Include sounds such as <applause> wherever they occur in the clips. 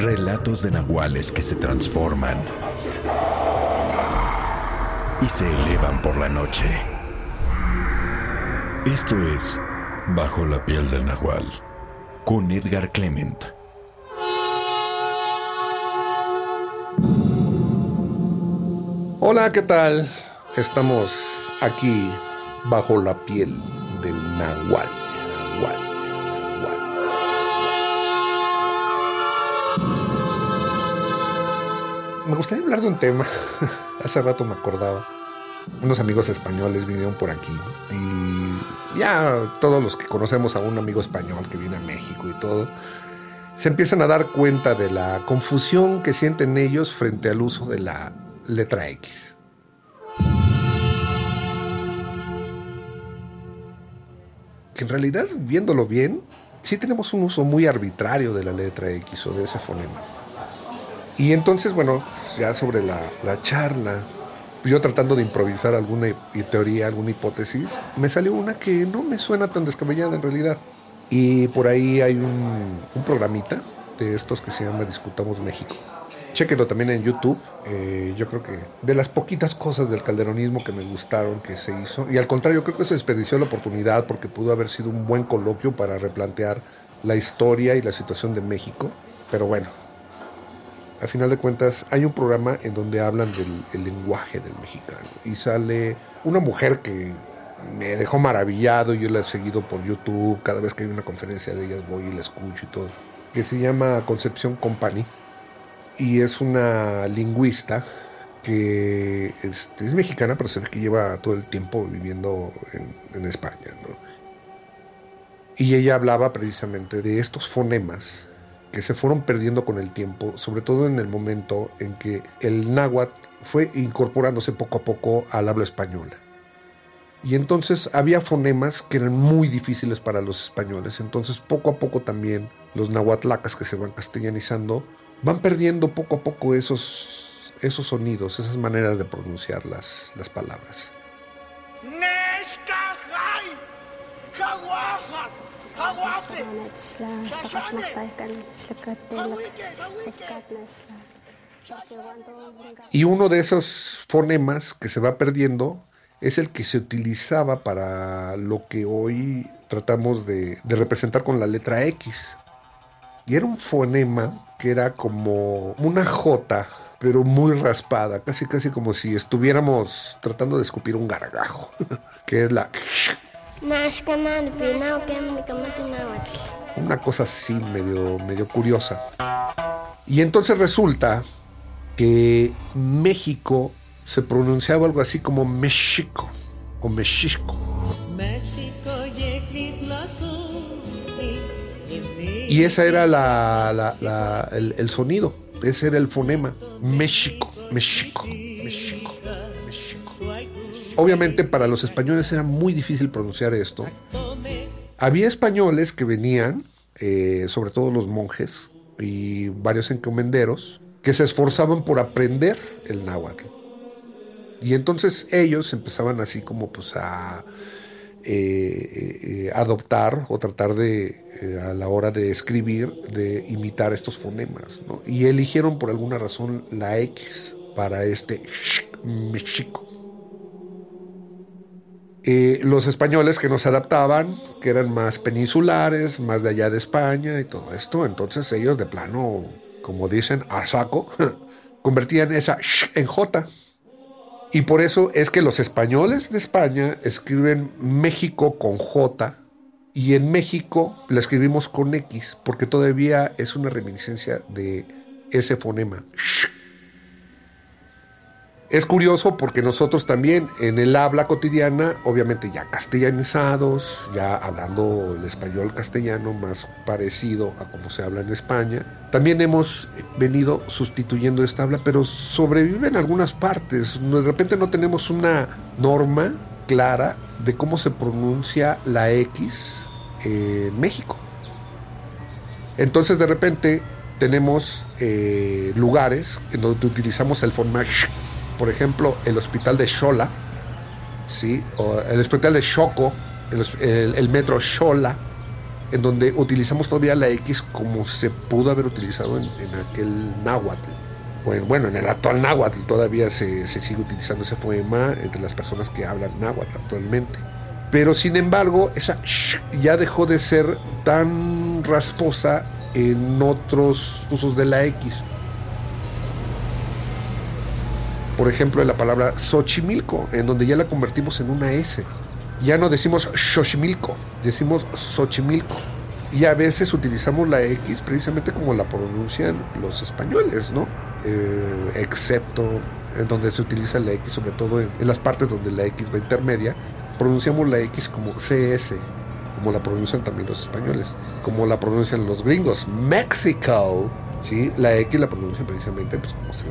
Relatos de nahuales que se transforman y se elevan por la noche. Esto es Bajo la piel del nahual con Edgar Clement. Hola, ¿qué tal? Estamos aquí bajo la piel del nahual. Me gustaría hablar de un tema. <laughs> Hace rato me acordaba. Unos amigos españoles vinieron por aquí y ya todos los que conocemos a un amigo español que viene a México y todo, se empiezan a dar cuenta de la confusión que sienten ellos frente al uso de la letra X. Que en realidad, viéndolo bien, sí tenemos un uso muy arbitrario de la letra X o de ese fonema. Y entonces, bueno, pues ya sobre la, la charla, yo tratando de improvisar alguna teoría, alguna hipótesis, me salió una que no me suena tan descabellada en realidad. Y por ahí hay un, un programita de estos que se llama Discutamos México. Chéquenlo también en YouTube. Eh, yo creo que de las poquitas cosas del calderonismo que me gustaron que se hizo. Y al contrario, creo que se desperdició la oportunidad porque pudo haber sido un buen coloquio para replantear la historia y la situación de México. Pero bueno, a final de cuentas hay un programa en donde hablan del el lenguaje del mexicano. Y sale una mujer que me dejó maravillado. Yo la he seguido por YouTube. Cada vez que hay una conferencia de ellas voy y la escucho y todo. Que se llama Concepción Company y es una lingüista que este, es mexicana, pero se ve que lleva todo el tiempo viviendo en, España. Y ella hablaba precisamente de estos fonemas que se fueron perdiendo con el tiempo, sobre todo en el momento en que el náhuatl fue incorporándose poco a poco al habla española. Y entonces había fonemas que eran muy difíciles para los españoles. Entonces poco a poco también los nahuatlacas que se van castellanizando van perdiendo poco a poco esos, esos sonidos, esas maneras de pronunciar las, las palabras. Y uno de esos fonemas que se va perdiendo es el que se utilizaba para lo que hoy tratamos de, de representar con la letra X. Y era un fonema que era como una J, pero muy raspada, casi casi como si estuviéramos tratando de escupir un gargajo, <laughs> que es la... Una cosa así medio, medio curiosa. Y entonces resulta que México se pronunciaba algo así como México o Mexico. Y esa era la, la- la- el, el sonido, ese era el fonema. México, México, México, México. Obviamente para los españoles era muy difícil pronunciar esto. Había españoles que venían, eh, sobre todo los monjes y varios encomenderos, que se esforzaban por aprender el náhuatl. Y entonces ellos empezaban así como pues a eh, eh, adoptar o tratar de, eh, a la hora de escribir, de imitar estos fonemas. ¿no? Y eligieron por alguna razón la X para este México. Los españoles que no se adaptaban, que eran más peninsulares, más de allá de España y todo esto, entonces ellos de plano, como dicen, a saco, <laughs> convertían esa sh en J. Y por eso es que los españoles de España escriben México con J y en México la escribimos con X, porque todavía es una reminiscencia de ese fonema. sh. Es curioso porque nosotros también en el habla cotidiana, obviamente ya castellanizados, ya hablando el español castellano más parecido a como se habla en España, también hemos venido sustituyendo esta habla, pero sobrevive en algunas partes. De repente no tenemos una norma clara de cómo se pronuncia la X en México. Entonces de repente tenemos eh, lugares en donde utilizamos el formato por ejemplo, el hospital de Xola, ¿sí? o el hospital de Xoco, el, metro Xola, en donde utilizamos todavía la X como se pudo haber utilizado en, aquel náhuatl. Bueno, en el actual náhuatl todavía se, se, sigue utilizando ese poema entre las personas que hablan náhuatl actualmente. Pero sin embargo, esa ya dejó de ser tan rasposa en otros usos de la X. por ejemplo, en la palabra Xochimilco, en donde ya la convertimos en una S. Ya no decimos Xochimilco, decimos Xochimilco. Y a veces utilizamos la X precisamente como la pronuncian los españoles, ¿no? Eh, excepto en donde se utiliza la X, sobre todo en, las partes donde la X va intermedia, pronunciamos la X como CS, como la pronuncian también los españoles, como la pronuncian los gringos. Mexico, ¿sí? La X la pronuncian precisamente pues, como se,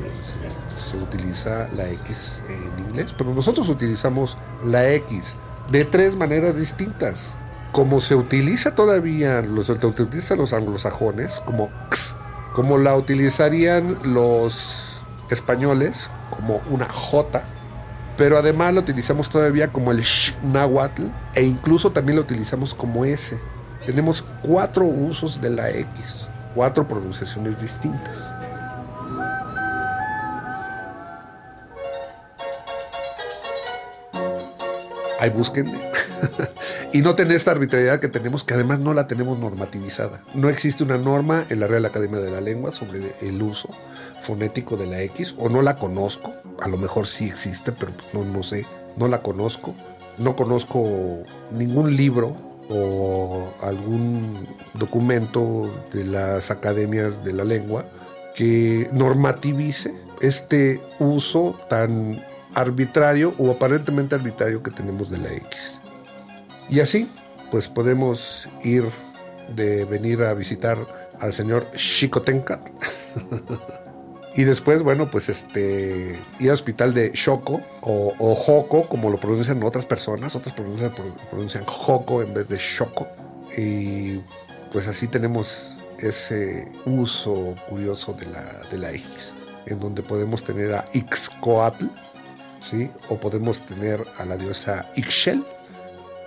se utiliza la X en inglés, pero nosotros utilizamos la X de tres maneras distintas. Como se utiliza todavía, los, utilizan los anglosajones, como X, como la utilizarían los españoles, como una J, pero además la utilizamos todavía como el Sh náhuatl e incluso también la utilizamos como S. Tenemos cuatro usos de la X, cuatro pronunciaciones distintas. ahí búsquenme. <laughs> y no tener esta arbitrariedad que tenemos, que además no la tenemos normativizada. No existe una norma en la Real Academia de la Lengua sobre el uso fonético de la X, o no la conozco. A lo mejor sí existe, pero no, no sé. No la conozco. No conozco ningún libro o algún documento de las academias de la lengua que normativice este uso tan arbitrario o aparentemente arbitrario que tenemos de la X. Y así, pues podemos ir de venir a visitar al señor Xicotencat. <laughs> y después, bueno, pues este, ir al hospital de Xoco o, o como lo pronuncian otras personas. Otras pronuncian, pronuncian Joco en vez de Xoco. Y pues así tenemos ese uso curioso de la, de la X, en donde podemos tener a Ixcoatl, o podemos tener a la diosa Ixchel.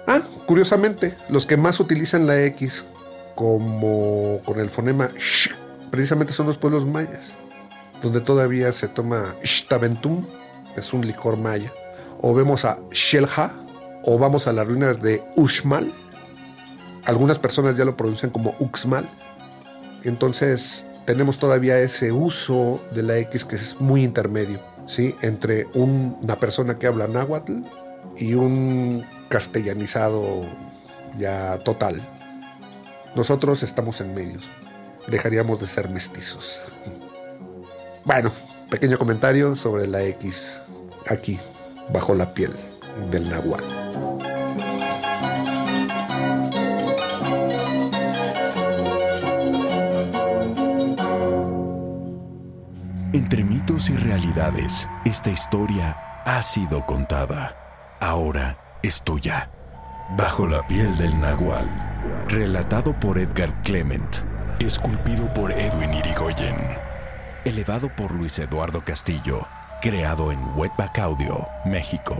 Ah, curiosamente, los que más utilizan la X como con el fonema sh, precisamente son los pueblos mayas, donde todavía se toma Shtaventum, es un licor maya. O vemos a Shelha, o vamos a las ruinas de Uxmal. Algunas personas ya lo pronuncian como Uxmal. Entonces tenemos todavía ese uso de la X que es muy intermedio. ¿sí? entre una persona que habla náhuatl y un castellanizado ya total. Nosotros estamos en medio. Dejaríamos de ser mestizos. Bueno, pequeño comentario sobre la X aquí, bajo la piel del náhuatl. Entre mitos y realidades, esta historia ha sido contada. Ahora es tuya. Bajo la piel del Nahual. Relatado por Edgar Clement. Esculpido por Edwin Irigoyen. Elevado por Luis Eduardo Castillo. Creado en Wetback Audio, México.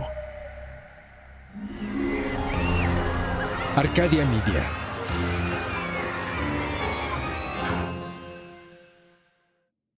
Arcadia Media.